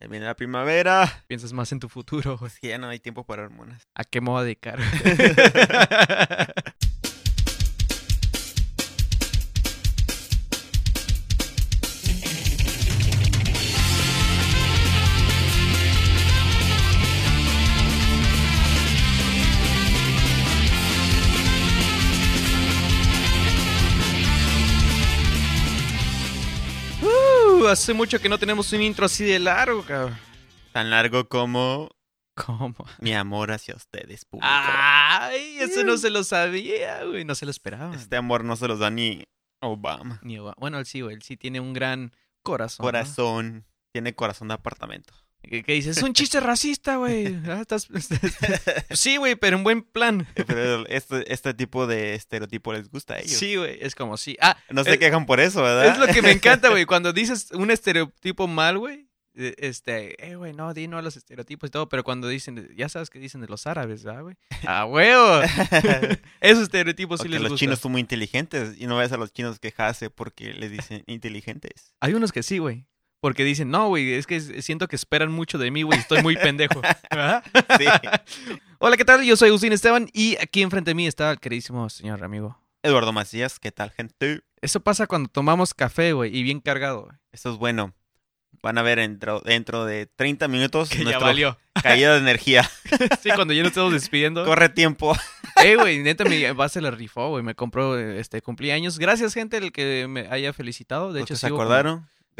Ya viene la primavera. Piensas más en tu futuro, güey. Es que ya no hay tiempo para hormonas. ¿A qué me voy a dedicar? hace mucho que no tenemos un intro así de largo, cabrón. Tan largo como ¿Cómo? mi amor hacia ustedes, público. Ay, eso no se lo sabía, güey. No se lo esperaba. Este amor no se los da ni Obama. Ni Obama. Bueno, él sí, güey. Él sí tiene un gran corazón. ¿no? Corazón. Tiene corazón de apartamento. ¿Qué, qué dices? Es un chiste racista, güey. Ah, estás- sí, güey, pero en buen plan. Pero este, este tipo de estereotipo les gusta a ellos. Sí, güey. Es como sí. Ah, No se es- quejan por eso, ¿verdad? es lo que me encanta, güey. Cuando dices un estereotipo mal, güey. eh, Este, eh, güey, no, di no a los estereotipos y todo, pero cuando dicen, ya sabes que dicen de los árabes, ¿verdad, güey? ¡Ah, huevo! Esos estereotipos sí les los gustan. chinos son muy inteligentes y no ves a los chinos quejarse porque les dicen inteligentes. Hay unos que sí, güey. Porque dicen, no, güey, es que siento que esperan mucho de mí, güey, estoy muy pendejo. Sí. Hola, ¿qué tal? Yo soy Agustín Esteban y aquí enfrente de mí está el queridísimo señor amigo. Eduardo Macías, ¿qué tal, gente? Eso pasa cuando tomamos café, güey, y bien cargado, güey. Esto es bueno. Van a ver dentro, dentro de 30 minutos Que ya valió. caída de energía. Sí, cuando ya nos estamos despidiendo. Corre tiempo. Eh, güey, neta, mi base la rifó, güey. Me compró, este, cumpleaños. Gracias, gente, el que me haya felicitado. De ¿Los hecho, se como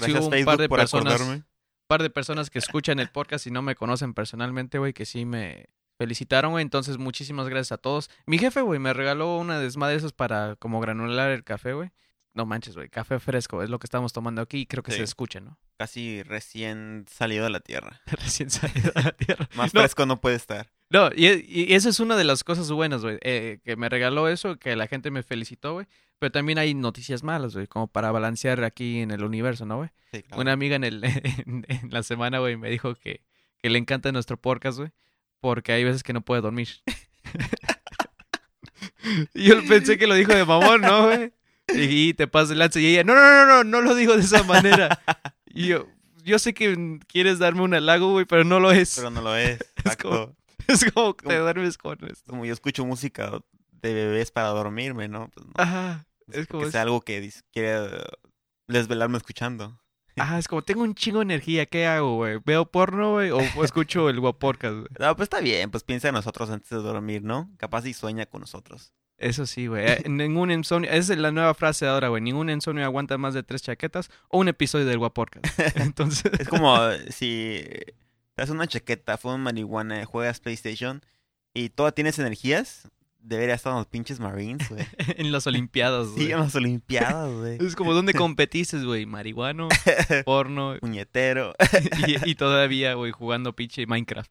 sí Gracias un Facebook par de por personas- acordarme. un par de personas que escuchan el podcast y no me conocen personalmente, güey, que sí me felicitaron, güey. Entonces, muchísimas gracias a todos. Mi jefe, güey, me regaló una desmadre de esos para como granular el café, güey. No manches, güey, café fresco, es lo que estamos tomando aquí y creo que Sí. se escucha, ¿no? Casi recién salido de la tierra. Recién salido de la tierra. Más No. fresco no puede estar. No, y, y eso es una de las cosas buenas, güey, eh, que me regaló eso, que la gente me felicitó, güey. Pero también hay noticias malas, güey, como para balancear aquí en el universo, ¿no, güey? Sí, claro. Una amiga en, el, en, en la semana, güey, me dijo que, que le encanta nuestro podcast, güey, porque hay veces que no puede dormir. y yo pensé que lo dijo de mamón, ¿no, güey? Y, te pasas el lance y ella, no, no, no, no, no lo digo de esa manera. Y yo, yo sé que quieres darme un halago, güey, pero no lo es. Pero no lo es. Exacto. como- Es como que te duermes con esto. Como yo escucho música de bebés para dormirme, ¿no? Pues no. Ajá. Es como, que sea algo que quiere eh, desvelarme escuchando. ajá, es como, tengo un chingo de energía, ¿qué hago, güey? ¿Veo porno, güey? ¿O escucho el podcast, güey? No, pues está bien, pues piensa en nosotros antes de dormir, ¿no? Capaz y sueña con nosotros. Eso sí, güey. Eh, Ningún insomnio. Esa es la nueva frase de ahora, güey. Ningún insomnio aguanta más de tres chaquetas o un episodio del Guaporcast. Entonces. Es como eh, si te das una chaqueta, fumas marihuana, juegas PlayStation y toda tienes energías, debería estar en los pinches Marines, güey. en las Olimpiadas, güey. Sí, en las Olimpiadas, güey. Es como, ¿dónde competiste, güey? Marihuano, porno Puñetero. y, y todavía, güey, jugando pinche Minecraft.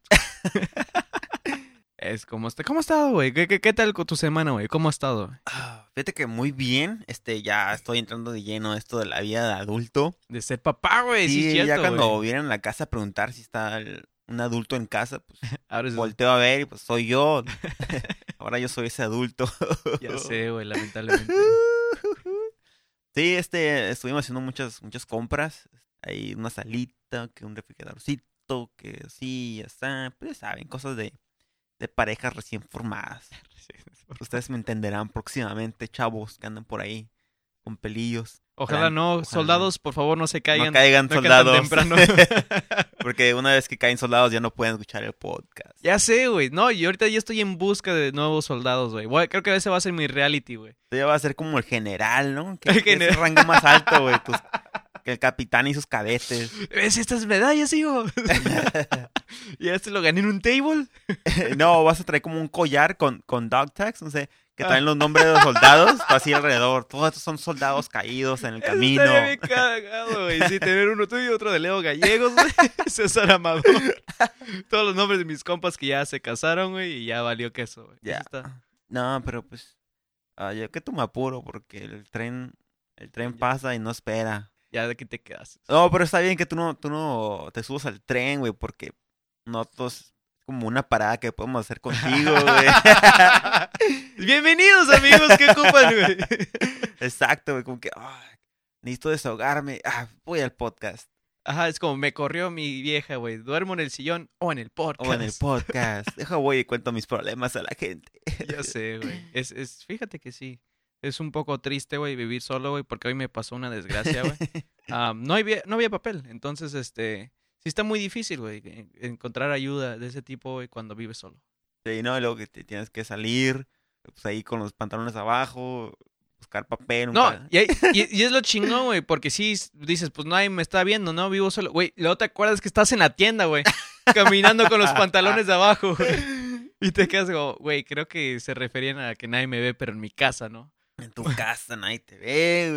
Es como, está- ¿cómo has estado, güey? ¿Qué, qué, qué tal con tu semana, güey? ¿Cómo has estado? Ah, Fíjate que muy bien, este, ya estoy entrando de lleno a esto de la vida de adulto. De ser papá, güey. Sí, cierto, ya cuando güey. vienen a la casa a preguntar si está el- un adulto en casa, pues Ahora es- volteo a ver y pues soy yo. Ahora yo soy ese adulto. Ya sé, güey, lamentablemente. Sí, este, estuvimos haciendo muchas, muchas compras. Hay una salita, que un refrigeradorcito, que sí, ya está. Pues ya saben, cosas de, de parejas recién formadas. Ustedes me entenderán próximamente, chavos que andan por ahí con pelillos. Ojalá no, Ojalá. soldados, por favor, no se caigan. no caigan no soldados. temprano. Porque una vez que caen soldados ya no pueden escuchar el podcast. ya sé, güey. No, y ahorita ya estoy en busca de nuevos soldados, güey. Creo que ese va a ser mi reality, güey. Ya va a ser como el general, ¿no? Que, El que es el rango más alto, güey. tus- que el capitán y sus cadetes. ¿Ves estas medallas, hijo? y este lo gané en un table. no, vas a traer como un collar con, con dog tags, no sé, que Ah. traen los nombres de los soldados, así alrededor. Todos estos son soldados caídos en el camino. Estaría bien cagado, güey. Sí, tener uno tuyo y otro de Leo Gallegos, güey. César Amador. Todos los nombres de mis compas que ya se casaron, güey, y ya valió queso, güey. Ya. Eso está- No, pero pues, ah, yo que tú me apuro porque el tren, el tren pasa y no espera. Ya de que te quedas. No, pero está bien que tú no, tú no te subas al tren, güey, porque nosotros como una parada que podemos hacer contigo, güey. Bienvenidos, amigos, ¿qué ocupan, güey? Exacto, güey, como que, ay, necesito desahogarme. Ah, voy al podcast. Ajá, es como me corrió mi vieja, güey. Duermo en el sillón o en el podcast. O en el podcast. Deja voy y cuento mis problemas a la gente. Ya sé, güey. Es, es, fíjate que sí. Es un poco triste, güey, vivir solo, güey, porque hoy me pasó una desgracia, güey. Ah, no, había, no había papel. Entonces, este, sí está muy difícil, güey, en- encontrar ayuda de ese tipo, güey, cuando vives solo. Sí, no, y luego que te tienes que salir, pues ahí con los pantalones abajo, buscar papel. No, y, hay- y- y es lo chingón, güey, porque sí dices, pues nadie me está viendo, ¿no? Vivo solo. Güey, luego te acuerdas que estás en la tienda, güey, caminando con los pantalones de abajo, güey. Y te quedas como, güey, creo que se referían a que nadie me ve, pero en mi casa, ¿no? En tu casa nadie te ve,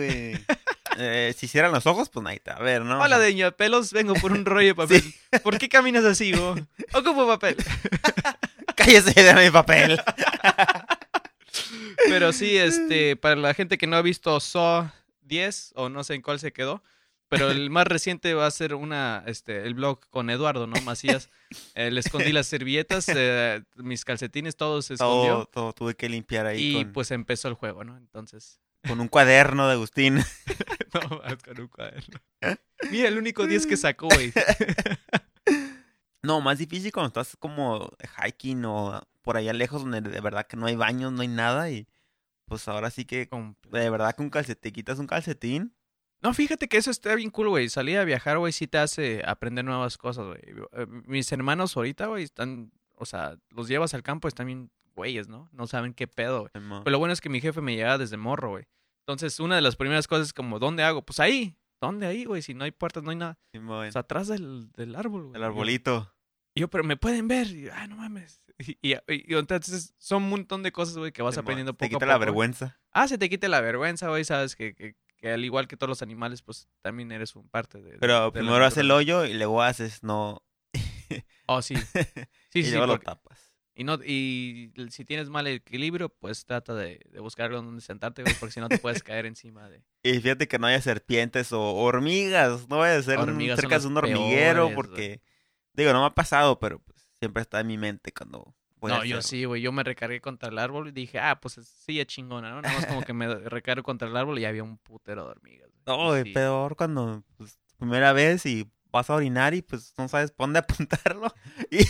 güey. Eh, si cierran los ojos, pues nadie te va a ver, ¿no? Hola, Deña Pelos, vengo por un rollo de papel. ¿Por qué caminas así, güey? Ocupo papel. Cállese de mi papel. Pero sí, este, para la gente que no ha visto Saw 10, o no sé en cuál se quedó, pero el más reciente va a ser una, este, el blog con Eduardo, ¿no? Macías. Eh, le escondí las servilletas, eh, mis calcetines, todo se Todo, escondió. todo tuve que limpiar ahí Y con, pues empezó el juego, ¿no? Entonces, con un cuaderno de Agustín. no, más con un cuaderno. Mira, el único 10 que sacó, güey. No, más difícil cuando estás como hiking o por allá lejos donde de verdad que no hay baños, no hay nada y pues ahora sí que de verdad que un calcetín, te quitas un calcetín. No, fíjate que eso está bien cool, güey. Salir a viajar, güey, sí te hace aprender nuevas cosas, güey. Eh, Mis hermanos ahorita, güey, están, o sea, los llevas al campo, están bien güeyes, ¿no? No saben qué pedo, güey. Pero lo bueno es que mi jefe me llevaba desde morro, güey. Entonces, una de las primeras cosas es como, ¿dónde hago? Pues ahí. ¿Dónde ahí, güey? Si no hay puertas, no hay nada. Sea, atrás del, del árbol, güey. el arbolito. Y yo, pero me pueden ver. Y yo, ah, no mames. Y, y- y entonces son un montón de cosas, güey, que vas aprendiendo poco Te a quita poco. la güey. vergüenza. Ah, se te quite la vergüenza, güey, sabes que, que, que al igual que todos los animales, pues también eres un parte de... Pero la primero haces el hoyo y luego haces no. Oh, sí. Sí, y sí, sí. luego lo porque- tapas. Y, no, y si tienes mal equilibrio, pues trata de, de buscar algo donde sentarte, güey, porque si no te puedes caer encima de... Y fíjate que no haya serpientes o hormigas. No vaya a ser Hormigas cerca de un hormiguero peores, porque, digo, no me ha pasado, pero pues, siempre está en mi mente cuando voy a no, yo sí, güey. Yo me recargué contra el árbol y dije, ah, pues sí, es chingona, ¿no? Nada más como que me recargo contra el árbol y había un putero de hormigas. No, es sí. peor cuando pues, primera vez y vas a orinar y pues no sabes por dónde apuntarlo. Y,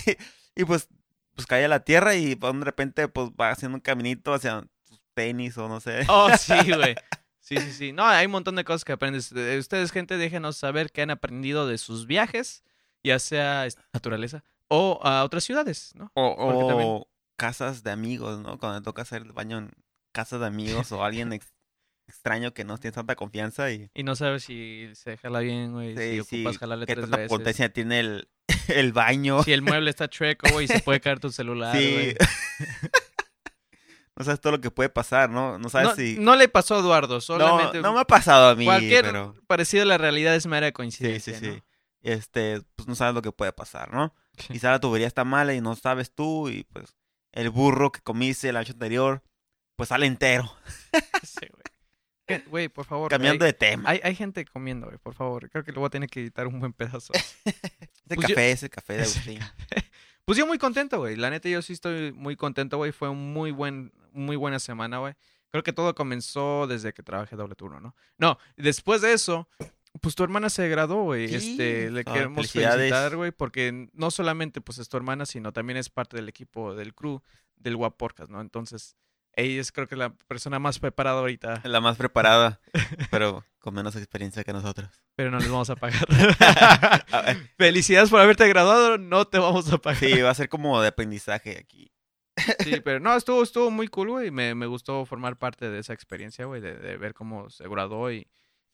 y pues, pues cae a la tierra y pues, de repente pues va haciendo un caminito hacia tenis o no sé. Oh, sí, güey. Sí, sí, sí. No, hay un montón de cosas que aprendes. Eh, Ustedes, gente, déjenos saber qué han aprendido de sus viajes, ya sea es- naturaleza o a otras ciudades, ¿no? O, o también- casas de amigos, ¿no? Cuando te toca hacer el baño en casas de amigos o alguien ex- extraño que no tienes tanta confianza y Y no sabes si se jala bien, güey. Sí, si qué tanta potencia tiene el, el baño. Si el mueble está chueco, güey, se puede caer tu celular, Sí. no sabes todo lo que puede pasar, ¿no? No sabes No, si... no le pasó a Eduardo, No, solamente no me ha pasado a mí, cualquier pero... parecido a la realidad es mera coincidencia, sí, sí. ¿no? Este, pues no sabes lo que puede pasar, ¿no? Quizá la tubería está mala y no sabes tú y pues el burro que comiste la noche anterior, pues sale entero. Sí, güey. Güey, por favor. Cambiando hay, de tema. hay, hay gente comiendo, güey, por favor. Creo que le voy a tener que editar un buen pedazo. Ese pues yo- café, ese café de Agustín. Pues yo muy contento, güey. La neta, yo sí estoy muy contento, güey. Fue un muy buen, muy buena semana, güey. Creo que todo comenzó desde que trabajé doble turno, ¿no? No, después de eso, pues tu hermana se graduó, güey. Este, le queremos felicitar, güey, porque no solamente pues es tu hermana, sino también es parte del equipo del crew del WAP Podcast, ¿no? Entonces, ella es creo que la persona más preparada ahorita, La más preparada, pero con menos experiencia que nosotros. pero no les vamos a pagar. A Felicidades por haberte graduado, no te vamos a pagar. sí, va a ser como de aprendizaje aquí. Sí, pero no, estuvo, estuvo muy cool, güey. Me, me gustó formar parte de esa experiencia, güey, de, de ver cómo se graduó y,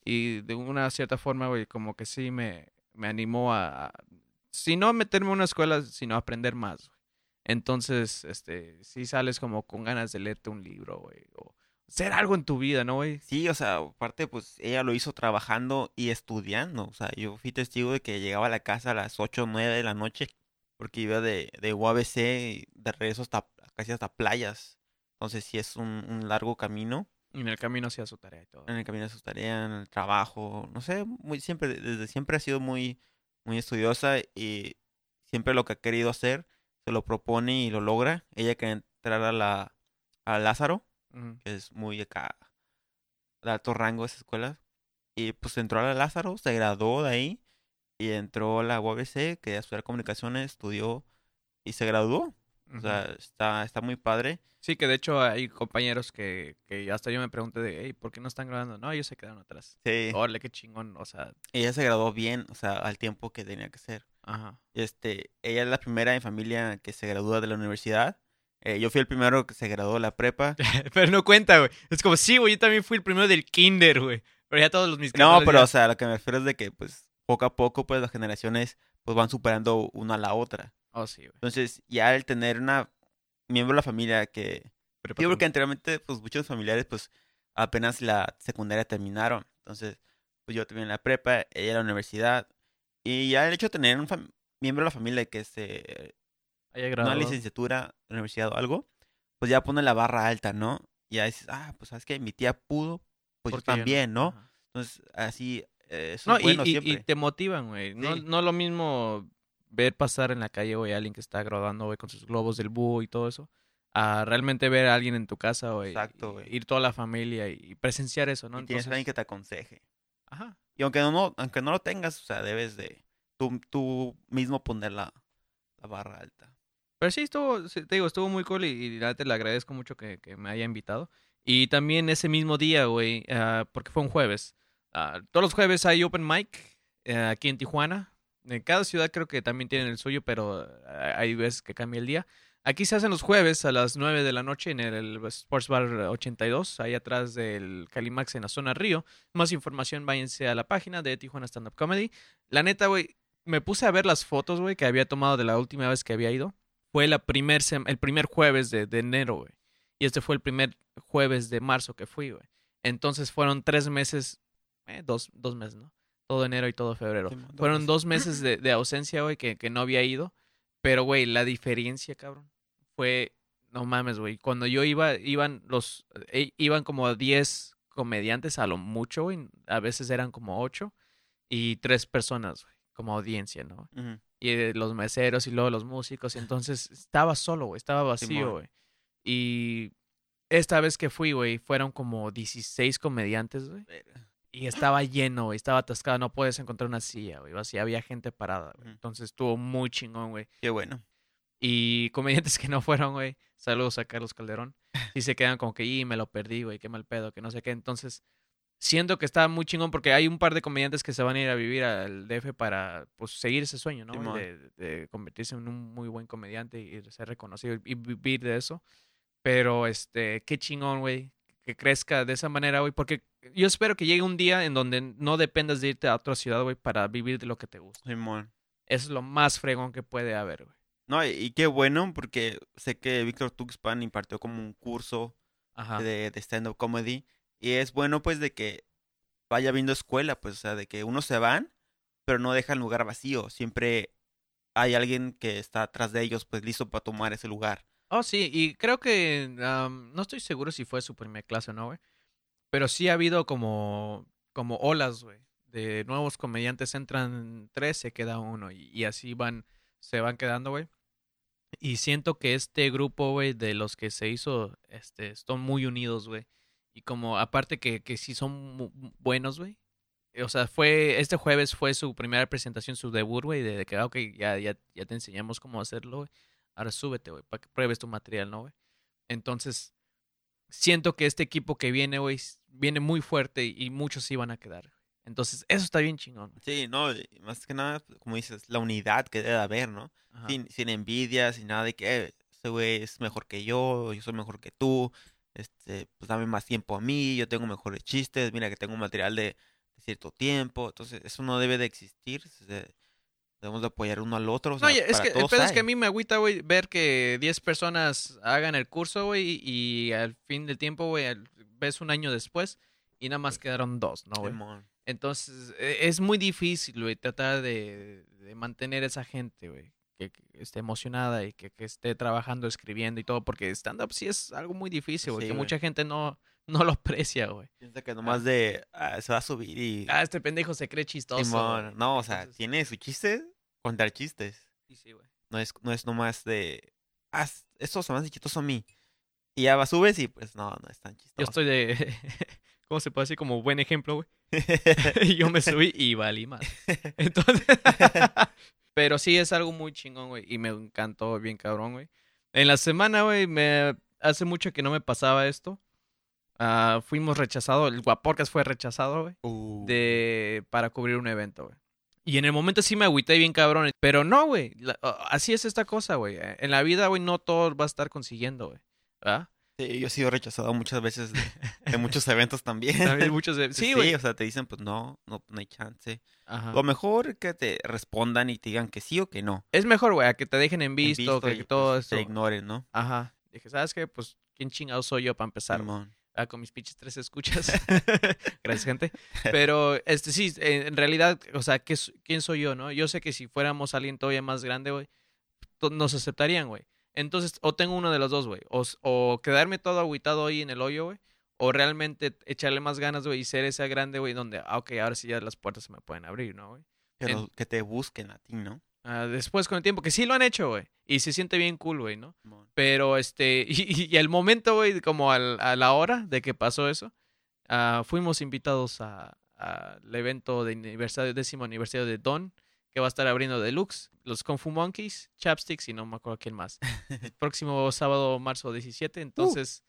y de una cierta forma, güey, como que sí me, me animó a, a- si no meterme en una escuela, sino aprender más. Entonces, este, sí sales como con ganas de leerte un libro, güey, o hacer algo en tu vida, ¿no, güey? Sí, o sea, aparte, pues ella lo hizo trabajando y estudiando. O sea, yo fui testigo de que llegaba a la casa a las 8 o 9 de la noche porque iba de, de UABC y de regreso hasta casi hasta playas. Entonces, sí es un, un largo camino Y en el camino hacía su tarea y todo. en el camino de sus tareas, en el trabajo. No sé, muy siempre, desde siempre ha sido muy, muy estudiosa y siempre lo que ha querido hacer se lo propone y lo logra. Ella quería entrar a la a Lázaro Ujú. que es muy acá de alto rango esa escuela. Y pues entró a la Lázaro, se graduó de ahí y entró a la UABC, quería estudiar comunicaciones, estudió y se graduó. O sea, está, está muy padre. Sí, que de hecho hay compañeros que, que hasta yo me pregunté de, hey, ¿por qué no están grabando? No, ellos se quedaron atrás. Sí. Órale, qué chingón, o sea, Ella se graduó bien, o sea, al tiempo que tenía que ser. Ajá. Este, ella es la primera en familia que se gradúa de la universidad. Eh, yo fui el primero que se graduó de la prepa. Pero no cuenta, güey. Es como, sí, güey, yo también fui el primero del kinder, güey. Pero ya todos los mis No, pero ya- o sea, lo que me refiero es de que pues poco a poco pues las generaciones pues van superando una a la otra. Oh, sí, güey. Entonces, ya el tener una miembro de la familia que Prepa Yo creo que anteriormente, pues muchos familiares, pues apenas la secundaria terminaron. Entonces, pues yo también la prepa, ella la universidad. Y ya el hecho de tener un miembro de la familia que. Haya Una licenciatura, universidad o algo, pues ya pone la barra alta, ¿no? Y ya dices, ah, pues sabes que mi tía pudo, pues yo ¿Por qué yo también, ¿no? Entonces, así, eh, eso No, es y, bueno y- y siempre. te motivan, güey. No, Sí. no lo mismo ver pasar en la calle, güey, a alguien que está graduando, güey, con sus globos del búho y todo eso, a realmente ver a alguien en tu casa, güey. Exacto, y- güey. Ir toda la familia y, y presenciar eso, ¿no? y tienes Entonces, alguien que te aconseje. ajá. Y aunque no, aunque no lo tengas, o sea, debes de tú, tú mismo poner la, la barra alta. Pero sí, estuvo, te digo, estuvo muy cool y, neta le agradezco mucho que, que me haya invitado. Y también ese mismo día, güey, ah, porque fue un jueves. ah, todos los jueves hay open mic eh, aquí en Tijuana. En cada ciudad creo que también tienen el suyo, pero ah, hay veces que cambia el día. Aquí se hacen los jueves a las 9 de la noche en el Sports Bar 82, ahí atrás del Calimax en la zona Río. Más información, váyanse a la página de Tijuana Stand Up Comedy. La neta, güey, me puse a ver las fotos, güey, que había tomado de la última vez que había ido fue la primer el primer jueves de, de enero, güey. Y este fue el primer jueves de marzo que fui, güey. Entonces fueron tres meses, eh, dos, dos meses, ¿no? Todo enero y todo febrero. Dos fueron dos meses de, de ausencia, güey, que, que no había ido. Pero, güey, la diferencia, cabrón, fue, no mames, güey. Cuando yo iba, iban los, eh, iban como 10 comediantes a lo mucho, güey. A veces eran como ocho. Y tres personas, güey, como audiencia, ¿no? Y eh, los meseros y luego los músicos. y Entonces estaba solo, güey, estaba vacío, güey. Y esta vez que fui, güey, fueron como 16 comediantes, güey. Y estaba lleno, güey, estaba atascado, no puedes encontrar una silla, güey. Así había gente parada, güey. Entonces estuvo muy chingón, güey. Qué bueno. Y comediantes que no fueron, güey. Saludos a Carlos Calderón. Y se quedan como que, y me lo perdí, güey, qué mal pedo, que no sé qué. Entonces, siento que está muy chingón porque hay un par de comediantes que se van a ir a vivir al DF para, pues, seguir ese sueño, ¿no? De, de convertirse en un muy buen comediante y ser reconocido y vivir de eso. Pero, este, qué chingón, güey, que crezca de esa manera, güey, porque yo espero que llegue un día en donde no dependas de irte a otra ciudad, güey, para vivir de lo que te gusta. Simón. Eso es lo más fregón que puede haber, güey. No, y, y qué bueno, porque sé que Víctor Tuxpan impartió como un curso Ajá. de, de stand-up comedy. Y es bueno, pues, de que vaya viendo escuela, pues, o sea, de que unos se van, pero no dejan lugar vacío. Siempre hay alguien que está atrás de ellos, pues, listo para tomar ese lugar. Oh, sí, y creo que am, no estoy seguro si fue su primera clase o no, güey. Pero sí ha habido como, como olas, güey. De nuevos comediantes entran tres, se queda uno. Y, y así van, se van quedando, güey. Y siento que este grupo, güey, de los que se hizo, este, están muy unidos, güey. Y como, aparte que, que sí son buenos, güey. O sea, fue, este jueves fue su primera presentación, su debut, güey, de que, ah, ok, ya, ya, ya te enseñamos cómo hacerlo, güey. Ahora súbete, güey, para que pruebes tu material, ¿no, güey? Entonces, siento que este equipo que viene, güey, viene muy fuerte y muchos sí van a quedar. Entonces, eso está bien chingón. güey. Sí, no, y más que nada, pues, como dices, la unidad que debe haber, ¿no? Sin, sin envidia, sin nada de que "Eh, ese güey es mejor que yo, yo soy mejor que tú, este, pues dame más tiempo a mí, yo tengo mejores chistes, mira que tengo material de, de cierto tiempo, entonces eso no debe de existir, se- debemos de apoyar uno al otro. o No, sea, y es que el pedo es que a mí me agüita, güey, ver que 10 personas hagan el curso, güey, y al fin del tiempo, güey, ves un año después y nada más quedaron dos, ¿no, güey? Entonces, e- es muy difícil, güey, tratar de, de mantener esa gente, güey, que, que esté emocionada y que, que esté trabajando, escribiendo y todo, porque stand-up sí es algo muy difícil, güey, Sí, que güey. mucha gente no, no lo aprecia, güey. Piensa que nomás de, ah, se va a subir y... Ah, este pendejo se cree chistoso. Simón, no, o sea, Entonces, tiene su chiste, contar chistes. sí, sí, güey. No es, no es nomás de. Ah, esto se me hace chistoso a mí. Y ya va, subes y pues no, no es tan chistoso. Yo estoy de. ¿Cómo se puede decir? Como buen ejemplo, güey. y yo me subí y valí más. Entonces, pero sí es algo muy chingón, güey. Y me encantó bien cabrón, güey. En la semana, güey, me hace mucho que no me pasaba esto. Ah, fuimos rechazados, el Guaporcas fue rechazado, güey, Uh, de, para cubrir un evento, güey. Y en el momento sí me agüité bien cabrón, pero no, güey. Así es esta cosa, güey. En la vida, güey, no todo va a estar consiguiendo, güey. ¿Verdad? Sí, yo he sido rechazado muchas veces de, de muchos eventos también. También muchos Sí, o sea, te dicen, pues no, no, no hay chance. Ajá. Lo mejor que te respondan y te digan que sí o que no. Es mejor, güey, a que te dejen en En visto, que y, todo pues, eso. Te ignoren, ¿no? Ajá. Dije, ¿sabes qué? Pues, ¿quién chingado soy yo para empezar? Ah, con mis pinches tres escuchas. Gracias, gente. Pero, este, sí, en en realidad, o sea, ¿qué, s- ¿quién soy yo, no? Yo sé que si fuéramos alguien todavía más grande, güey, nos aceptarían, güey. Entonces, o tengo uno de los dos, güey. O, o quedarme todo agüitado ahí en el hoyo, güey. O realmente echarle más ganas, güey, y ser esa grande, güey, donde, ah, ok, ahora sí ya las puertas se me pueden abrir, ¿no, güey? Pero que te busquen a ti, ¿no? Ah, después con el tiempo, que sí lo han hecho, güey. Y se siente bien cool, güey, ¿no? Pero este, y, y al momento, güey, como al- a la hora de que pasó eso, ah, fuimos invitados a- al evento de aniversario, décimo aniversario de Don, que va a estar abriendo Deluxe, los Kung Fu Monkeys, Chapsticks y no me acuerdo quién más. El próximo sábado, marzo 17, entonces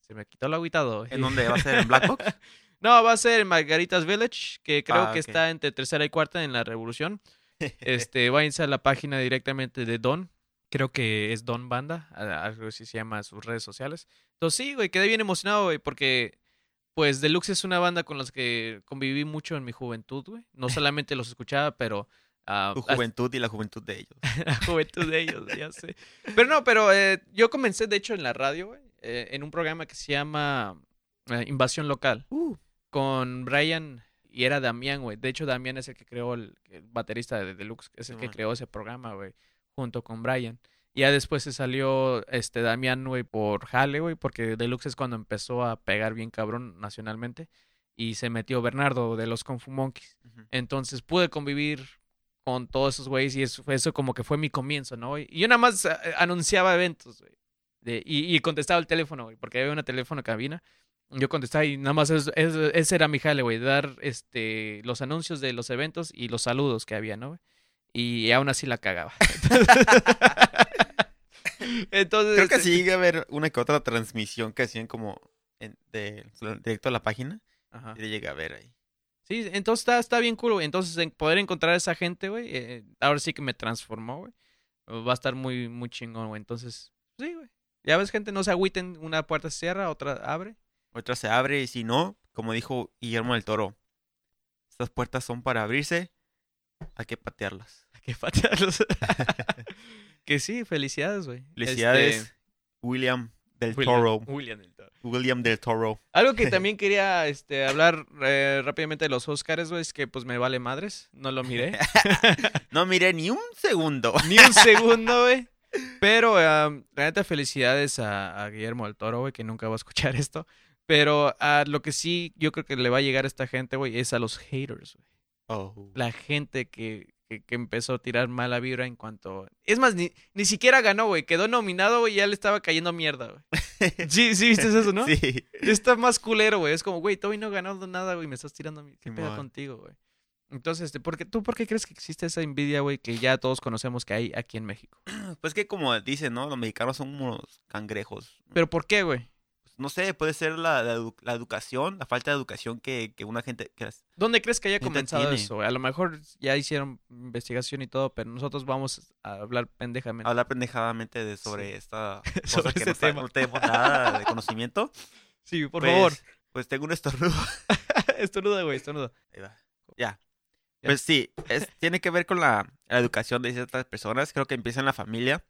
se me quitó el aguitado. ¿En dónde va a ser? ¿En Black Box? No, va a ser en Margaritas Village, que creo Ah, que está entre tercera y cuarta en la Revolución. Este, váyanse a la página directamente de Don. Creo que es Don Banda, algo así se llama sus redes sociales. Entonces sí, güey, quedé bien emocionado, güey, porque pues Deluxe es una banda con las que conviví mucho en mi juventud, güey. No solamente los escuchaba, pero ah, Tu juventud y la juventud de ellos. la juventud de ellos, ya sé. Pero no, pero eh, yo comencé, de hecho, en la radio, güey, eh, en un programa que se llama eh, Invasión Local Uh, con Brian y era Damián, güey. De hecho, Damián es el que creó el, el baterista de Deluxe, es el que creó ese programa, güey, junto con Brian. Y ya después se salió este Damián, güey, por Jale, güey, porque Deluxe es cuando empezó a pegar bien cabrón nacionalmente. Y se metió Bernardo de los Kung Fu Monkeys. ujú. Entonces pude convivir con todos esos güeyes y eso, fue- eso como que fue mi comienzo, ¿no? Y yo nada más eh, anunciaba eventos, güey. De- y, y contestaba el teléfono, güey, porque había una teléfono cabina. Yo contestaba y nada más es- es- ese era mi jale, güey, dar este, los anuncios de los eventos y los saludos que había, ¿no? güey? Y aún así la cagaba. Entonces, Creo que este, sí llegué a ver una que otra transmisión que hacían como en- de, directo a la página. ajá. Y le llegué a ver ahí. Sí, entonces está, está bien cool, güey. Entonces, en poder encontrar a esa gente, güey, eh, ahora sí que me transformó, güey. Va a estar muy, muy chingón, güey. Entonces, sí, güey. Ya ves, gente, no se agüiten. Una puerta se cierra, otra abre. Otra se abre y si no, como dijo Guillermo del Toro, estas puertas son para abrirse, hay que patearlas. Hay que patearlos. que sí, felicidades, güey. Felicidades, Este, William del William- Toro. William del Toro. William del Toro. Algo que también quería este, hablar eh, rápidamente de los Oscars, güey, es que pues me vale madres. No lo miré. No miré ni un segundo. Ni un segundo, güey. Pero, um, la neta, felicidades a, a Guillermo del Toro, güey, que nunca va a escuchar esto. Pero a lo que sí yo creo que le va a llegar a esta gente, güey, es a los haters, güey. Oh. La gente que, que, que empezó a tirar mala vibra en cuanto... Es más, ni, ni siquiera ganó, güey. Quedó nominado, güey, y ya le estaba cayendo mierda, güey. Sí, sí, viste eso, ¿no? Sí. Está más culero, güey. Es como, güey, todavía no ganado nada, güey. Me estás tirando. mi- ¿Qué pedo Simón. contigo, güey? Entonces, este, ¿por qué, ¿tú por qué crees que existe esa envidia, güey, que ya todos conocemos que hay aquí en México? Pues que como dicen, ¿no? Los mexicanos son unos cangrejos. ¿Pero por qué, güey? No sé, puede ser la, la, edu- la educación, la falta de educación que, que una gente... Que las- ¿Dónde crees que haya comenzado tiene. eso? A lo mejor ya hicieron investigación y todo, pero nosotros vamos a hablar pendejamente. hablar pendejadamente de sobre esta cosa Sobre que no, tema. no tenemos nada de conocimiento. Sí, por Pues- favor. Pues tengo un estornudo. estornuda, güey, estornuda. Ahí va. Ya. Pues sí, es, tiene que ver con la, la educación de ciertas personas. Creo que empieza en la familia.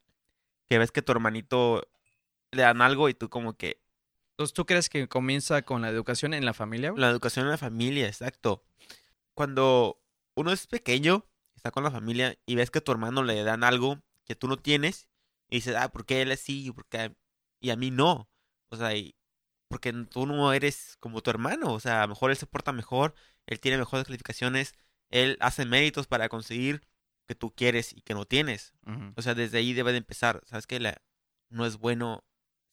Que ves que tu hermanito le dan algo y tú como que... Entonces, ¿tú crees que comienza con la educación en la familia? La educación en la familia, exacto. Cuando uno es pequeño, está con la familia y ves que a tu hermano le dan algo que tú no tienes y dices, ah, ¿por qué él sí? ¿Por qué Y a mí no. O sea, y porque tú no eres como tu hermano. O sea, a lo mejor él se porta mejor, él tiene mejores calificaciones, él hace méritos para conseguir que tú quieres y que no tienes. O sea, desde ahí debe de empezar. ¿Sabes que No es bueno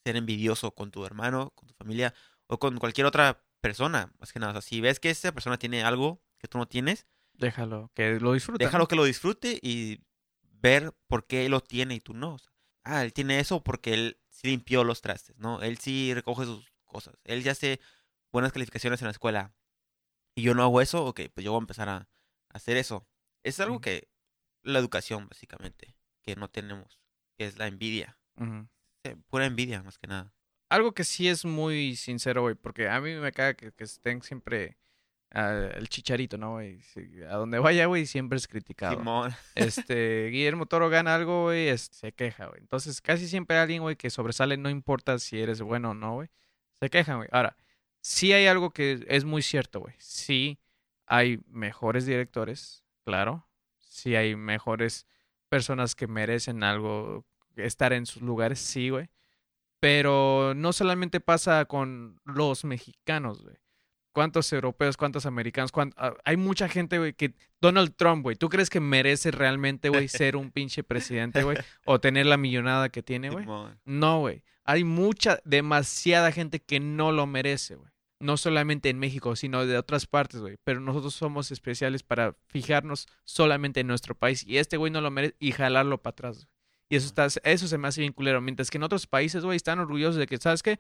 ser envidioso con tu hermano, con tu familia o con cualquier otra persona, más que nada. O sea, si ves que esa persona tiene algo que tú no tienes, Déjalo, que lo disfrute. déjalo que lo disfrute y ver por qué él lo tiene y tú no. O sea, ah, él tiene eso porque él sí limpió los trastes, ¿no? Él sí recoge sus cosas. Él ya hace buenas calificaciones en la escuela. Y yo no hago eso, ok, pues yo voy a empezar a, hacer eso. Es algo Ujú. que la educación, básicamente, que no tenemos, que es la envidia. Ujú. Eh, Pura envidia, más que nada. Algo que sí es muy sincero, güey, porque a mí me caga que, que estén siempre ah, el chicharito, ¿no, güey? A donde vaya, güey, siempre es criticado. Simón. Este, Guillermo Toro gana algo, güey, es- se queja, güey. Entonces, casi siempre hay alguien, güey, que sobresale, no importa si eres bueno o no, güey. Se quejan, güey. Ahora, sí hay algo que es muy cierto, güey. Sí hay mejores directores, claro. Sí hay mejores personas que merecen algo, estar en sus lugares, sí, güey. Pero no solamente pasa con los mexicanos, güey. ¿Cuántos europeos, cuántos americanos? cuánt- ah, Hay mucha gente, güey, que... Donald Trump, güey, ¿tú crees que merece realmente, güey, ser un pinche presidente, güey? O tener la millonada que tiene, güey. No, güey. Hay mucha, demasiada gente que no lo merece, güey. No solamente en México, sino de otras partes, güey. Pero nosotros somos especiales para fijarnos solamente en nuestro país. Y este güey no lo merece y jalarlo para atrás. güey. Y eso, está, eso se me hace bien culero. Mientras que en otros países, güey, están orgullosos de que, ¿sabes qué?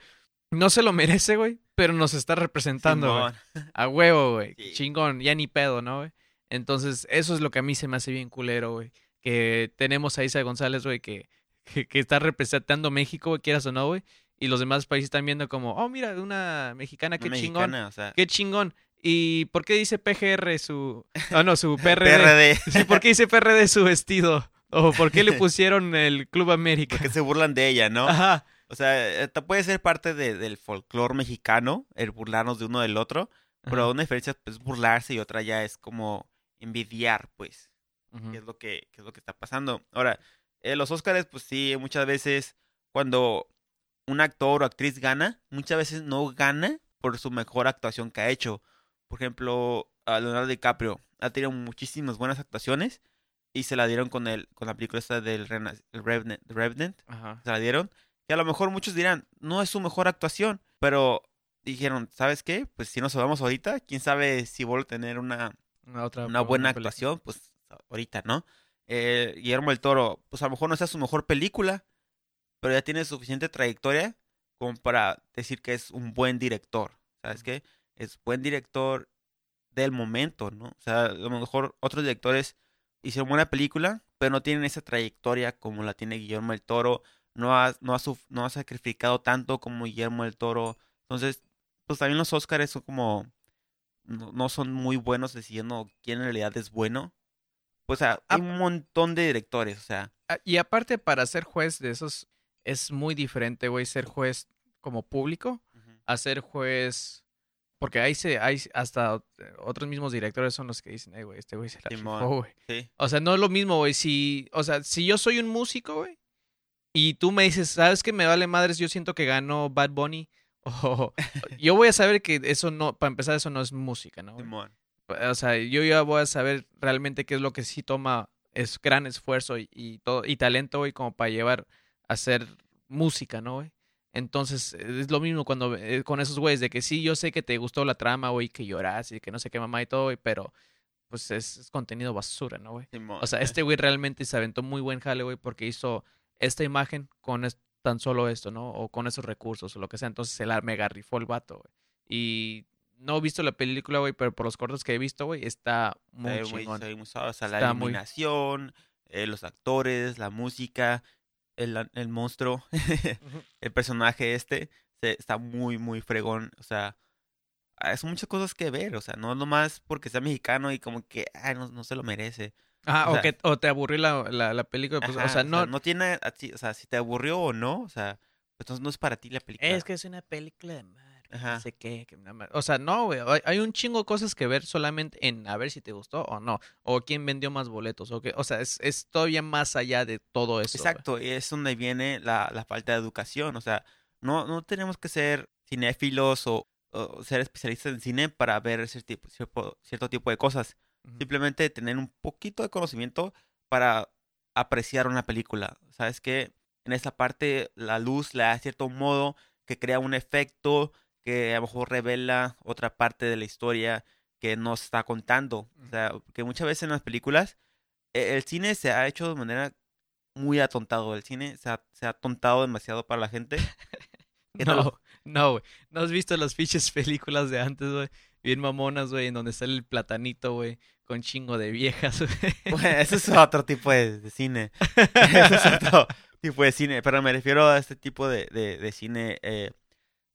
No se lo merece, güey, pero nos está representando, güey. A huevo, güey. Sí. Chingón, ya ni pedo, ¿no, güey? Entonces, eso es lo que a mí se me hace bien culero, güey. Que tenemos a Isa González, güey, que, que, que está representando México, güey, quieras o no, güey. Y los demás países están viendo como, oh, mira, una mexicana, qué Una chingón. mexicana, o sea, Qué chingón. ¿Y por qué dice PGR su... Ah, no, su PRD. PRD. Sí, ¿por qué dice PRD su vestido? ¿O por qué le pusieron el Club América? Porque se burlan de ella, ¿no? Ajá. O sea, puede ser parte de- del folclore mexicano, el burlarnos de uno del otro, pero Ajá. una diferencia pues, es burlarse y otra ya es como envidiar, pues, qué es lo que, qué es lo que está pasando. Ahora, eh, los Óscares, pues sí, muchas veces cuando un actor o actriz gana, muchas veces no gana por su mejor actuación que ha hecho. Por ejemplo, a Leonardo DiCaprio ha tenido muchísimas buenas actuaciones y se la dieron con el con la película esta del Rena- el Revenant, Revenant, Ajá. se la dieron. Y a lo mejor muchos dirán, no es su mejor actuación, pero dijeron, ¿sabes qué? Pues si nos vamos ahorita, quién sabe si vuelve a tener una, Una, otra, una buena actuación, pues ahorita, ¿no? Eh, Guillermo del Toro, pues a lo mejor no sea su mejor película, pero ya tiene suficiente trayectoria como para decir que es un buen director, ¿sabes qué? Es buen director del momento, ¿no? O sea, a lo mejor otros directores hicieron buena película, pero no tienen esa trayectoria como la tiene Guillermo del Toro, no ha, no ha, no ha sacrificado tanto como Guillermo del Toro, entonces, pues también los Oscars son como no, no son muy buenos decidiendo quién en realidad es bueno. Pues, o sea, hay un montón de directores, o sea, Ah, Y aparte, para ser juez de esos, es muy diferente, güey, ser juez como público a ser juez. Porque ahí se, hay hasta eh, otros mismos directores son los que dicen, "Ey, güey, este güey se la rifó, güey. sí, O sea, no es lo mismo, güey. Si, o sea, si yo soy un músico, güey, y tú me dices, ¿sabes qué me vale madres? Yo siento que ganó Bad Bunny. O yo voy a saber que eso no, para empezar, eso no es música, ¿no? güey? O sea, yo ya voy a saber realmente qué es lo que sí toma es gran esfuerzo y, y todo y talento, güey, como para llevar a hacer música, ¿no, güey? Entonces, eh, es lo mismo cuando eh, con esos güeyes de que sí, yo sé que te gustó la trama, güey, que lloras y que no sé qué mamá y todo, güey, pero pues es, es contenido basura, ¿no, güey? O sea, este güey realmente se aventó muy buen jale, güey, porque hizo esta imagen con es- tan solo esto, ¿no? O con esos recursos o lo que sea. Entonces se la mega rifó el vato, güey. Y no he visto la película, güey, pero por los cortos que he visto, güey, está muy muy, chingón. muy o sea, la Está muy- iluminación, eh, los actores, la música, el, el monstruo, el personaje este, se, está muy, muy fregón, o sea, ah, son muchas cosas que ver, o sea, no nomás porque sea mexicano y como que, ay, no, no se lo merece. Ah, o o, sea- que, o te aburrió la, la, la película, pues, Ajá, o sea, no... no tiene, o sea, si te aburrió o no, o sea, pues entonces no es para ti la película. Es que es una película de Ajá. no sé qué, que O sea, no, güey, hay, hay un chingo de cosas que ver solamente en a ver si te gustó o no, o quién vendió más boletos, o que, o sea, es, es todavía más allá de todo eso. Exacto, y es donde viene la, la falta de educación. O sea, no, no tenemos que ser cinéfilos o, o ser especialistas en cine para ver ese tipo, cierto, cierto tipo de cosas. Simplemente tener un poquito de conocimiento para apreciar una película. Sabes que en esta parte la luz le da cierto modo que crea un efecto que a lo mejor revela otra parte de la historia que no se está contando. O sea, que muchas veces en las películas e- el cine se ha hecho de manera muy atontado. El cine se ha, se ha atontado demasiado para la gente. ¿Qué tal? No, no, güey. ¿No has visto las fiches películas de antes, güey? Bien mamonas, güey, en donde sale el platanito, güey, con chingo de viejas, güey. Bueno, eso es otro tipo de, de cine. Eso es otro tipo de cine. Pero me refiero a este tipo de, de, de cine eh,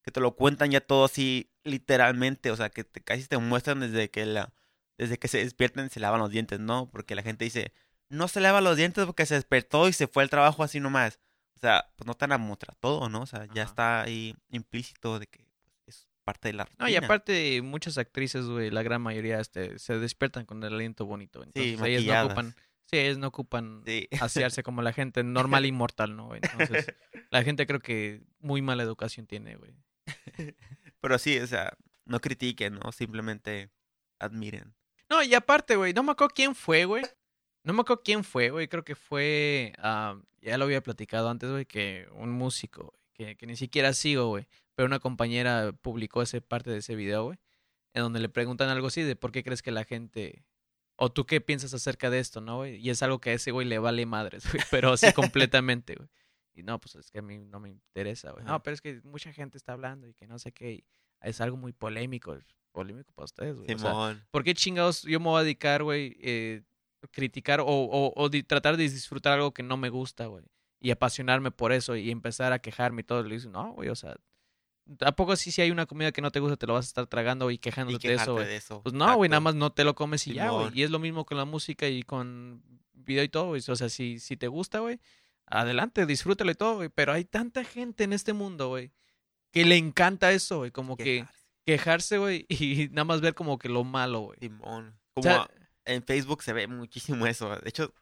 que te lo cuentan ya todo así literalmente. O sea, que te, casi te muestran desde que la, desde que se despiertan y se lavan los dientes, ¿no? Porque la gente dice, no se lava los dientes porque se despertó y se fue al trabajo así nomás. O sea, pues no te la muestra todo, ¿no? O sea, ya está ahí implícito de que es parte de la rutina. No, y aparte, muchas actrices, güey, la gran mayoría, este, se despiertan con el aliento bonito. Entonces, ellas no ocupan, sí, ellas no ocupan Sí. asearse como la gente normal y mortal, ¿no, güey? Entonces, la gente creo que muy mala educación tiene, güey. Pero sí, o sea, no critiquen, ¿no? Simplemente admiren. No, y aparte, güey, no me acuerdo quién fue, güey. No me acuerdo quién fue, güey. Creo que fue. ah, ya lo había platicado antes, güey, que un músico, güey, que, que ni siquiera sigo, güey. Pero una compañera publicó ese parte de ese video, güey. En donde le preguntan algo así de por qué crees que la gente. O tú qué piensas acerca de esto, ¿no, güey? Y es algo que a ese güey le vale madres, güey. Pero así completamente, güey. Y no, pues es que a mí no me interesa, güey. No, pero es que mucha gente está hablando y que no sé qué. y es algo muy polémico. Polémico para ustedes, güey. O sea. ¿Por qué chingados yo me voy a dedicar, güey, eh, criticar o, o, o di- tratar de disfrutar algo que no me gusta, güey? Y apasionarme por eso y empezar a quejarme y todo. Le digo, no, güey, o sea, ¿a poco sí si hay una comida que no te gusta te lo vas a estar tragando y y quejándote de eso, de. Pues no, güey, nada más no te lo comes y ya, güey. Y es lo mismo con la música y con video y todo, güey. O sea, si, si te gusta, güey, adelante, disfrútalo y todo, güey. Pero hay tanta gente en este mundo, güey, que le encanta eso, güey. Como que Quejarse. quejarse, güey, y nada más ver como que lo malo, güey. Simón. O Como sea, en Facebook se ve muchísimo eso. De hecho,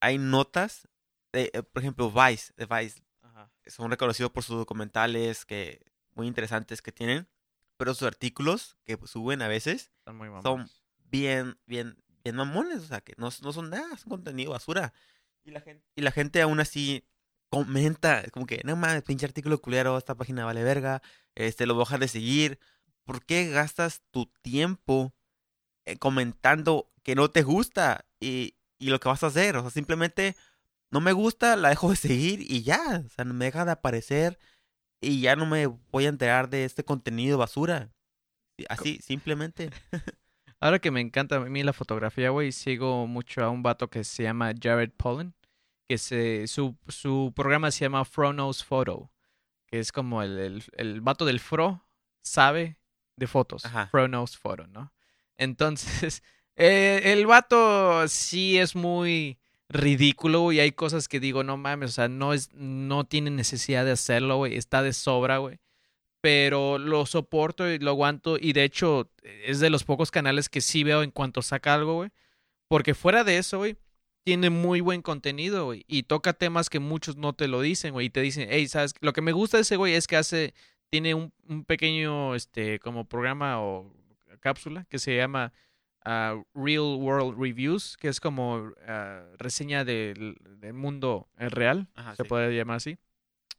hay notas, de, eh, por ejemplo, Vice, de Vice, ajá. son reconocidos por sus documentales que muy interesantes que tienen, pero sus artículos que suben a veces muy son bien, bien, bien mamones, o sea, que no, no son nada, son contenido basura. Y la gente, y la gente aún así comenta, es como que, no mames, pinche artículo culero, esta página vale verga, este, lo voy a dejar de seguir. ¿Por qué gastas tu tiempo eh, comentando que no te gusta y, y lo que vas a hacer? O sea, simplemente no me gusta, la dejo de seguir y ya, o sea, no me deja de aparecer y ya no me voy a enterar de este contenido basura. Así, simplemente. Ahora que me encanta a mí la fotografía, güey, sigo mucho a un vato que se llama Jared Pollen, que se, su, su programa se llama Fro Knows Photo, que es como el, el, el vato del Fro sabe de fotos. Ajá. Fro Knows Photo, ¿no? Entonces, eh, el vato sí es muy ridículo, güey. Hay cosas que digo, no mames, o sea, no, es, no tiene necesidad de hacerlo, güey. Está de sobra, güey. Pero lo soporto y lo aguanto. Y de hecho, es de los pocos canales que sí veo en cuanto saca algo, güey. Porque fuera de eso, güey, tiene muy buen contenido, güey. Y toca temas que muchos no te lo dicen, güey. Y te dicen, hey, ¿sabes? Lo que me gusta de ese güey es que hace, tiene un, un pequeño, este, como programa o cápsula que se llama ah, Real World Reviews, que es como ah, reseña del, del mundo real, Ajá, se sí. puede llamar así.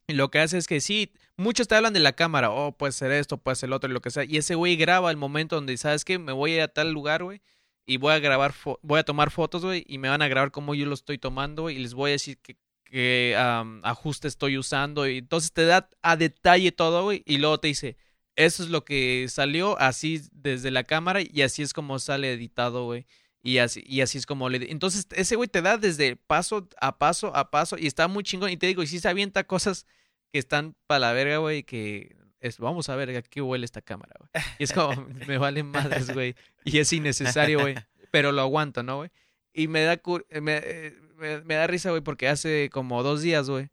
Lo que hace es que sí, muchos te hablan de la cámara, oh, puede ser esto, puede ser lo otro, y lo que sea. Y ese güey graba el momento donde, ¿sabes qué? Me voy a ir a tal lugar, güey, y voy a grabar, voy a tomar fotos, güey, y me van a grabar cómo yo lo estoy tomando, güey, y les voy a decir que am, ajuste estoy usando. Y entonces te da a detalle todo, güey, y luego te dice, eso es lo que salió así desde la cámara, y así es como sale editado, güey. Y así, y así es como le... Entonces, ese güey te da desde paso a paso a paso y está muy chingón. Y te digo, y sí se avienta cosas que están para la verga, güey, que es, vamos a ver a qué huele esta cámara, güey. Y es como, me valen madres, güey. Y es innecesario, güey. Pero lo aguanto, ¿no, güey? Y me da, cur- me, eh, me, me da risa, güey, porque hace como dos días, güey,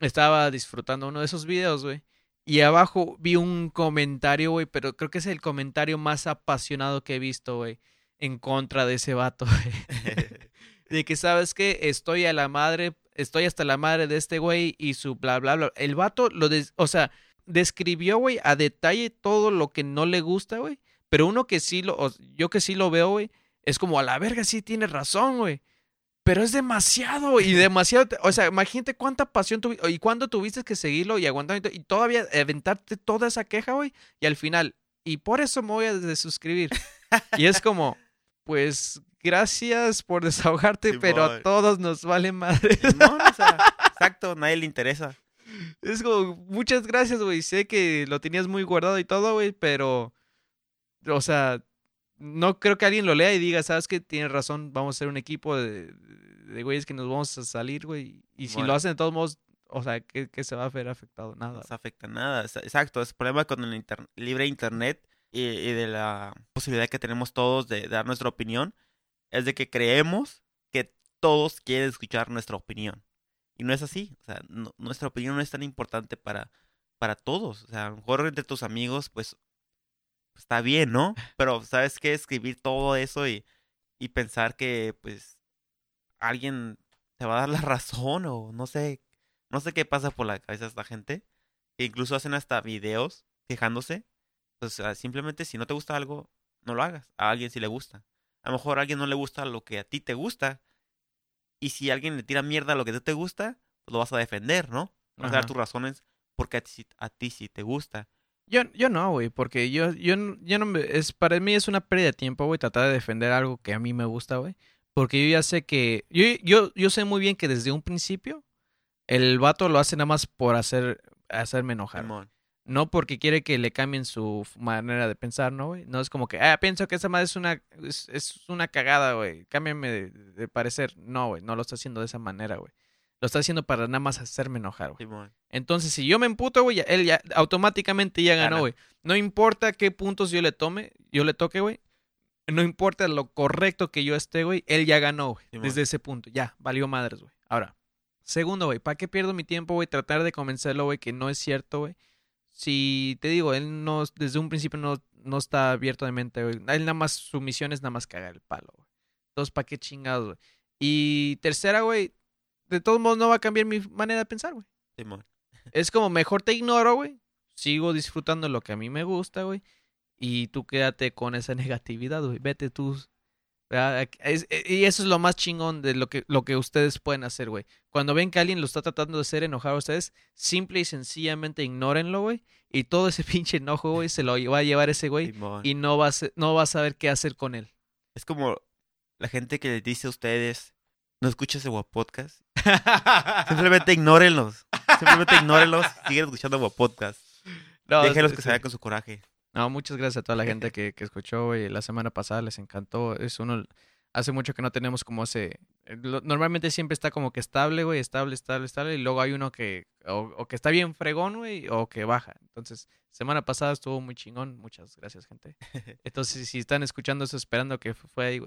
estaba disfrutando uno de esos videos, güey. Y abajo vi un comentario, güey, pero creo que es el comentario más apasionado que he visto, güey, en contra de ese vato, güey. de que, ¿sabes qué? Estoy a la madre, estoy hasta la madre de este güey y su bla, bla, bla. El vato lo, des- o sea, describió, güey, a detalle todo lo que no le gusta, güey. Pero uno que sí lo, yo que sí lo veo, güey, es como a la verga, sí tiene razón, güey. Pero es demasiado y demasiado. O sea, imagínate cuánta pasión tuviste y cuándo tuviste que seguirlo y aguantar y todavía aventarte toda esa queja, güey. Y al final, y por eso me voy a desuscribir. y es como, pues, gracias por desahogarte, pero a todos nos vale madre. No, o sea, exacto, nadie le interesa. Es como, muchas gracias, güey. Sé que lo tenías muy guardado y todo, güey, pero. O sea, no creo que alguien lo lea y diga, ¿sabes qué? Tienes razón, vamos a ser un equipo de, de güeyes que nos vamos a salir, güey. Y si lo hacen de todos modos, o sea, ¿qué, qué se va a ver afectado? No Nada. se afecta nada. Exacto, es el problema con el inter- libre internet y, y de la posibilidad que tenemos todos de dar nuestra opinión. Es de que creemos que todos quieren escuchar nuestra opinión. Y no es así. O sea, no- nuestra opinión no es tan importante para, para todos. O sea, a lo mejor entre tus amigos, pues está bien, ¿no? Pero, ¿sabes qué? Escribir todo eso y, y pensar que, pues, alguien te va a dar la razón o no sé. No sé qué pasa por la cabeza de esta gente. Que incluso hacen hasta videos quejándose. Pues simplemente si no te gusta algo, no lo hagas. A alguien sí le gusta. A lo mejor a alguien no le gusta lo que a ti te gusta. Y si alguien le tira mierda a lo que a ti te gusta, pues lo vas a defender, ¿no? Vas a dar tus razones porque a ti, a ti sí te gusta. Yo, yo no, güey, porque yo, yo, yo no me, es, para mí es una pérdida de tiempo, güey, tratar de defender algo que a mí me gusta, güey. Porque yo ya sé que, yo, yo, yo sé muy bien que desde un principio el vato lo hace nada más por hacer, hacerme enojar. Simón. No porque quiere que le cambien su manera de pensar, ¿no, güey? No es como que, ah, pienso que esa madre es una, es, es una cagada, güey. Cámbiame de, de parecer. No, güey, no lo está haciendo de esa manera, güey. Lo está haciendo para nada más hacerme enojar, güey. Entonces, si yo me emputo, güey, él ya automáticamente ya ganó, güey. No importa qué puntos yo le tome, yo le toque, güey. No importa lo correcto que yo esté, güey. Él ya ganó, güey. Desde ese punto. Ya, valió madres, güey. Ahora, segundo, güey. ¿Para qué pierdo mi tiempo, güey? Tratar de convencerlo, güey, que no es cierto, güey. Si te digo, él no, desde un principio no, no está abierto de mente, güey. Él nada más, su misión es nada más cagar el palo, güey. Entonces, ¿para qué chingados, güey? Y tercera, güey. De todos modos, no va a cambiar mi manera de pensar, güey. Simón. Es como mejor te ignoro, güey. Sigo disfrutando lo que a mí me gusta, güey. Y tú quédate con esa negatividad, güey. Vete tú. E- y eso es lo más chingón de lo que, lo que ustedes pueden hacer, güey. Cuando ven que alguien lo está tratando de hacer enojar a ustedes, simple y sencillamente ignórenlo, güey. Y todo ese pinche enojo, güey, se lo va a llevar ese güey. Y no va, a ser- no va a saber qué hacer con él. Es como la gente que les dice a ustedes, no escuches el Podcast. Simplemente ignórenlos. Simplemente ignórenlos. Siguen escuchando el Podcast. No, Déjenlos que sí. se vayan con su coraje. No, muchas gracias a toda la gente que, que escuchó, güey. La semana pasada les encantó. Es uno. Hace mucho que no tenemos como ese. eh, lo- Normalmente siempre está como que estable, güey. Estable, estable, estable. Y luego hay uno que. O, o que está bien fregón, güey. O que baja. Entonces, semana pasada estuvo muy chingón. Muchas gracias, gente. Entonces, si están escuchando eso esperando que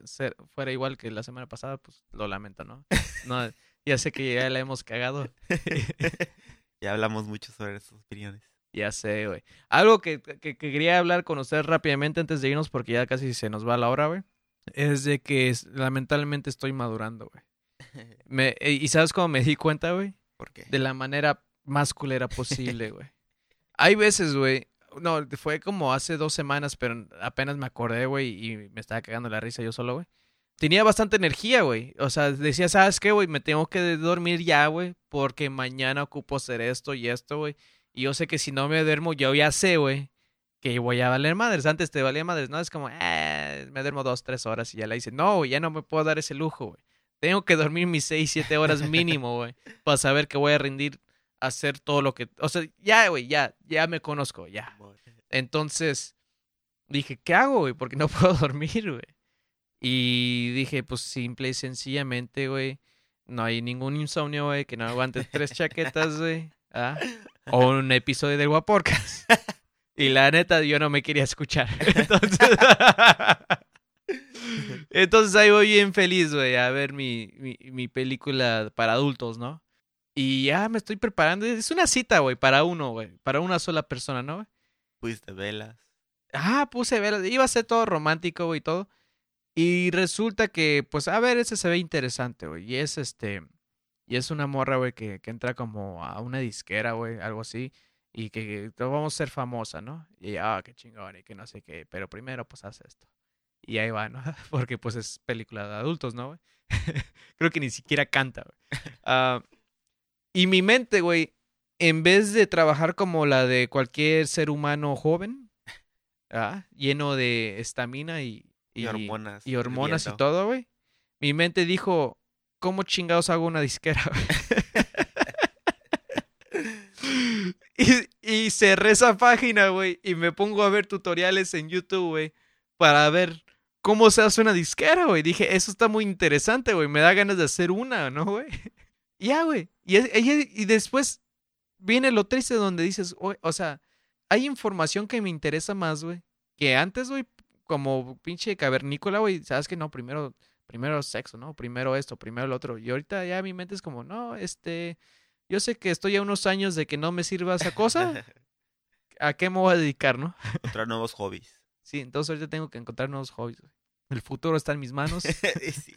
ser- fuera igual que la semana pasada, pues lo lamento, ¿no? No, ya sé que ya la hemos cagado. ya hablamos mucho sobre sus opiniones. Ya sé, güey. Algo que, que- que quería hablar con ustedes rápidamente antes de irnos, porque ya casi se nos va la hora, güey. Es de que lamentablemente estoy madurando, güey. Me- eh, ¿Y sabes cómo me di cuenta, güey? ¿Por qué? De la manera más culera posible, güey. Hay veces, güey. No, fue como hace dos semanas, pero apenas me acordé, güey, y me estaba cagando la risa yo solo, güey. Tenía bastante energía, güey. O sea, decía, ¿sabes qué, güey? Me tengo que dormir ya, güey, porque mañana ocupo hacer esto y esto, güey. Y yo sé que si no me duermo, yo ya sé, güey, que voy a valer madres. Antes te valía madres, ¿no? Es como, eh, me duermo dos, tres horas y ya la hice. No, ya no me puedo dar ese lujo, güey. Tengo que dormir mis seis, siete horas mínimo, güey, para saber que voy a rendir, hacer todo lo que... O sea, ya, güey, ya, ya me conozco, ya. Entonces, dije, ¿qué hago, güey? Porque no puedo dormir, güey. Y dije, pues simple y sencillamente, güey, no hay ningún insomnio, güey, que no aguante tres chaquetas, güey. ¿ah? O un episodio del Guaporcas. Y la neta, yo no me quería escuchar. Entonces, Entonces ahí voy bien feliz, güey, a ver mi, mi, mi película para adultos, ¿no? Y ya me estoy preparando. Es una cita, güey, para uno, güey. Para una sola persona, ¿no? Pusiste velas. Ah, puse velas. Iba a ser todo romántico, güey, todo. Y resulta que, pues, a ver, ese se ve interesante, güey. Y es este. Y es una morra, güey, que, que entra como a una disquera, güey, algo así. Y que, que vamos a ser famosa, ¿no? Y ah, qué chingón, y que no sé qué. Pero primero, pues, haz esto. Y ahí va, ¿no? Porque pues es película de adultos, ¿no, güey? Creo que ni siquiera canta, güey. Ah, y mi mente, güey, en vez de trabajar como la de cualquier ser humano joven, ¿ah? lleno de estamina y, Y, hormonas. y hormonas y todo, güey. Mi mente dijo, ¿cómo chingados hago una disquera? güey?" y, y cerré esa página, güey, y me pongo a ver tutoriales en YouTube, güey, para ver cómo se hace una disquera, güey. Dije, eso está muy interesante, güey, me da ganas de hacer una, ¿no, güey? Ya, güey. Y, es- y- y después viene lo triste donde dices, "Oye, o sea, hay información que me interesa más, güey, que antes, güey, como pinche cavernícola, güey, sabes que no, primero, primero sexo, ¿no? Primero esto, primero lo otro. Y ahorita ya mi mente es como, no, este, yo sé que estoy a unos años de que no me sirva esa cosa, ¿a qué me voy a dedicar, no? Encontrar nuevos hobbies. Sí, entonces ahorita tengo que encontrar nuevos hobbies, güey. El futuro está en mis manos Sí.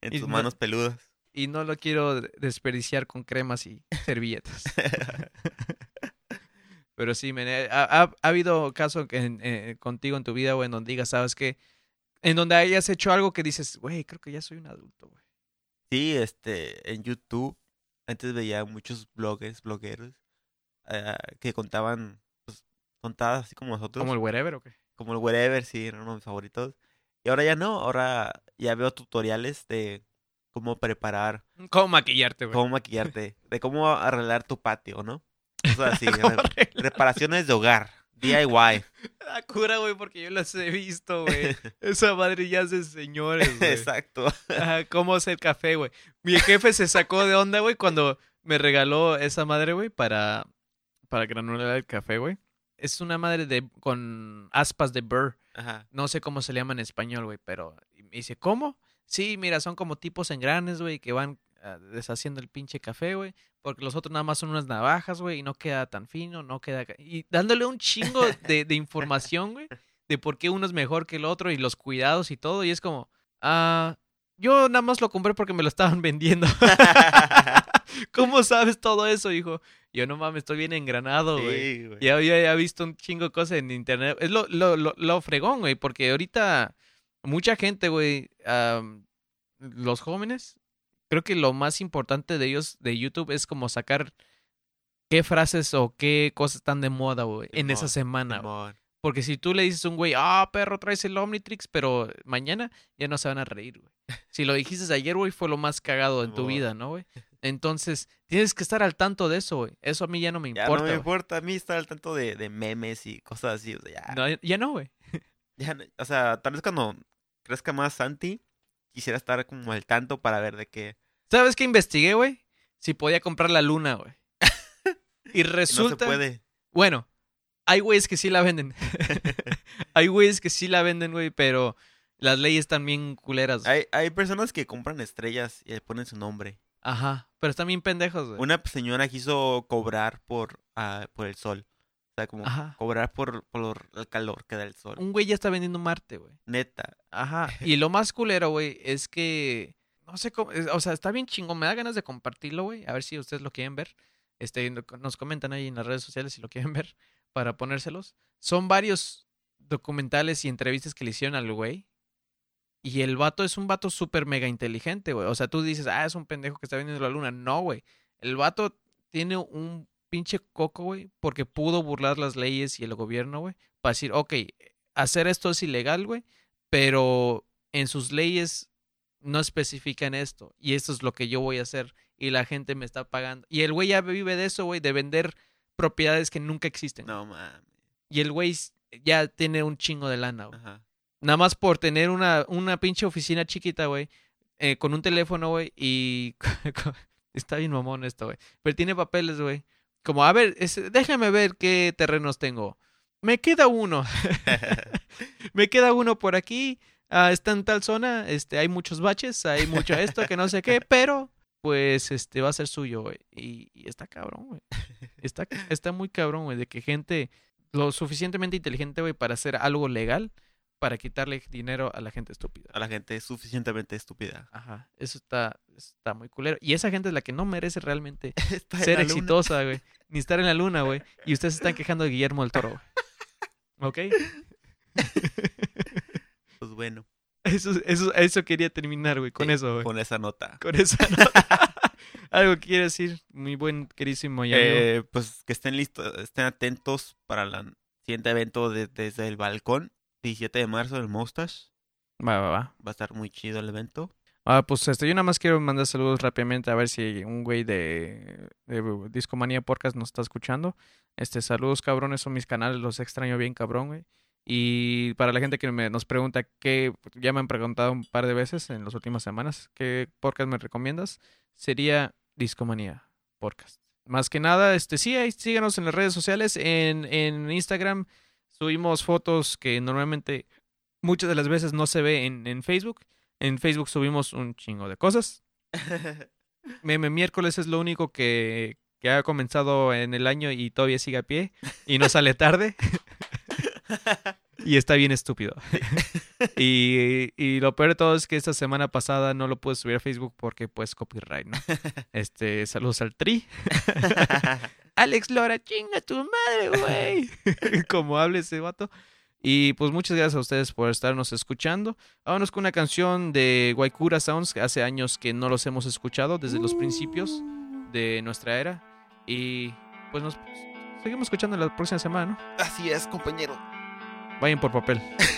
En Y tus no- manos peludas. y no lo quiero de- desperdiciar con cremas y servilletas. Pero sí, men, eh, ha, ha- ha habido caso en- eh, contigo en tu vida, güey, en donde digas, ¿sabes qué? En donde hayas hecho algo que dices, güey, creo que ya soy un adulto, güey. Sí, este, en YouTube, antes veía muchos bloggers, blogueros, ah, que contaban, pues, contadas así como nosotros. Como el wherever, ¿o qué? como el Wherever, sí, era uno de mis favoritos. Y ahora ya no, ahora ya veo tutoriales de cómo preparar, ¿Cómo maquillarte, güey? cómo maquillarte, de cómo arreglar tu patio, ¿no? Cosas así, reparaciones de hogar, DIY. La cura, güey, porque yo las he visto, güey. Esa madre ya es de señores, güey. Exacto. Ajá, ¿Cómo hacer café, güey? Mi jefe se sacó de onda, güey, cuando me regaló esa madre, güey, para, para granular el café, güey. Es una madre de con aspas de burr. Ajá. No sé cómo se le llama en español, güey, pero me dice, ¿cómo? Sí, mira, son como tipos engranes, güey, que van deshaciendo el pinche café, güey, porque los otros nada más son unas navajas, güey, y no queda tan fino, no queda... Y dándole un chingo de, de información, güey, de por qué uno es mejor que el otro y los cuidados y todo, y es como, ah, yo nada más lo compré porque me lo estaban vendiendo. ¿Cómo sabes todo eso, hijo? Yo no mames, estoy bien engranado, güey. Sí. Ya había visto un chingo de cosas en internet. Es lo, lo, lo, lo fregón, güey, porque ahorita mucha gente, güey, los jóvenes, creo que lo más importante de ellos de YouTube es como sacar qué frases o qué cosas están de moda, güey, en esa semana. Porque si tú le dices a un güey, ah, perro, traes el Omnitrix, pero mañana ya no se van a reír, güey. Si lo dijiste ayer, güey, fue lo más cagado en tu vida, ¿no, güey? Entonces, tienes que estar al tanto de eso, güey. Eso a mí ya no me Ya importa. no me importa a mí estar al tanto de, de memes y cosas así. O sea, ya, No, ya no, güey. ya o sea, tal vez cuando crezca más Santi, quisiera estar como al tanto para ver de qué. ¿Sabes qué investigué, güey? Si podía comprar la luna, güey. Y No se resulta. puede. Bueno, hay güeyes que sí la venden. hay güeyes que sí la venden, güey, pero las leyes también culeras. güey. Hay, hay personas que compran estrellas y le ponen su nombre. Ajá. Pero están bien pendejos, güey. Una señora quiso cobrar por, ah, por el sol. O sea, como Ajá. cobrar por, por el calor que da el sol. Un güey ya está vendiendo Marte, güey. Neta. Ajá. Y lo más culero, güey, es que. No sé cómo. O sea, está bien chingón. Me da ganas de compartirlo, güey. A ver si ustedes lo quieren ver. Este, no- nos comentan ahí en las redes sociales si lo quieren ver para ponérselos. Son varios documentales y entrevistas que le hicieron al güey. Y el vato es un vato súper mega inteligente, güey. O sea, tú dices, ah, es un pendejo que está vendiendo la luna. No, güey. El vato tiene un pinche coco, güey, porque pudo burlar las leyes y el gobierno, güey. Para decir, ok, hacer esto es ilegal, güey, pero en sus leyes no especifican esto. Y esto es lo que yo voy a hacer. Y la gente me está pagando. Y el güey ya vive de eso, güey, de vender propiedades que nunca existen. No mames. Y el güey ya tiene un chingo de lana, güey. Nada más por tener una, una pinche oficina chiquita, güey. eh, con un teléfono, güey. Y está bien mamón esto, güey. Pero tiene papeles, güey. Como, a ver, es- déjame ver qué terrenos tengo. Me queda uno. Me queda uno por aquí. ah, está en tal zona. Este, hay muchos baches. Hay mucho esto, que no sé qué. Pero, pues, este, va a ser suyo, güey. Y, y está cabrón, güey. Está, está muy cabrón, güey. De que gente lo suficientemente inteligente, güey, para hacer algo legal para quitarle dinero a la gente estúpida. A la gente suficientemente estúpida. Ajá, eso está, está muy culero. Y esa gente es la que no merece realmente ser exitosa, güey. Ni estar en la luna, güey. Y ustedes están quejando de Guillermo del Toro, güey. ¿Ok? Pues bueno. Eso, eso, eso quería terminar, güey, con sí, eso, güey. Con esa nota. Con esa nota. Algo que quiere decir, mi buen querísimo y. Eh, pues que estén listos, estén atentos para el siguiente evento de- desde el balcón. 17 de marzo del Mustache. Va, va, va. Va a estar muy chido el evento. Ah, pues este, yo nada más quiero mandar saludos rápidamente a ver si un güey de, de Discomanía Podcast nos está escuchando. Este, saludos cabrones, son mis canales, los extraño bien cabrón, güey. Y para la gente que me, nos pregunta qué, ya me han preguntado un par de veces en las últimas semanas, ¿qué podcast me recomiendas? Sería Discomanía Podcast. Más que nada, este, sí, ahí síganos en las redes sociales, en, en Instagram subimos fotos que normalmente muchas de las veces no se ve en, en Facebook. En Facebook subimos un chingo de cosas. Meme miércoles es lo único que, que ha comenzado en el año y todavía sigue a pie y no sale tarde. y está bien estúpido. y, y lo peor de todo es que esta semana pasada no lo pude subir a Facebook porque pues copyright, ¿no? Este, saludos al Tri. Alex Lora, chinga tu madre, güey. Como hable ese vato. Y pues muchas gracias a ustedes por estarnos escuchando. Vámonos con una canción de Guaycura Sounds, que hace años que no los hemos escuchado, desde los principios de nuestra era. Y pues nos seguimos escuchando la próxima semana, ¿no? Así es, compañero. Vayan por papel.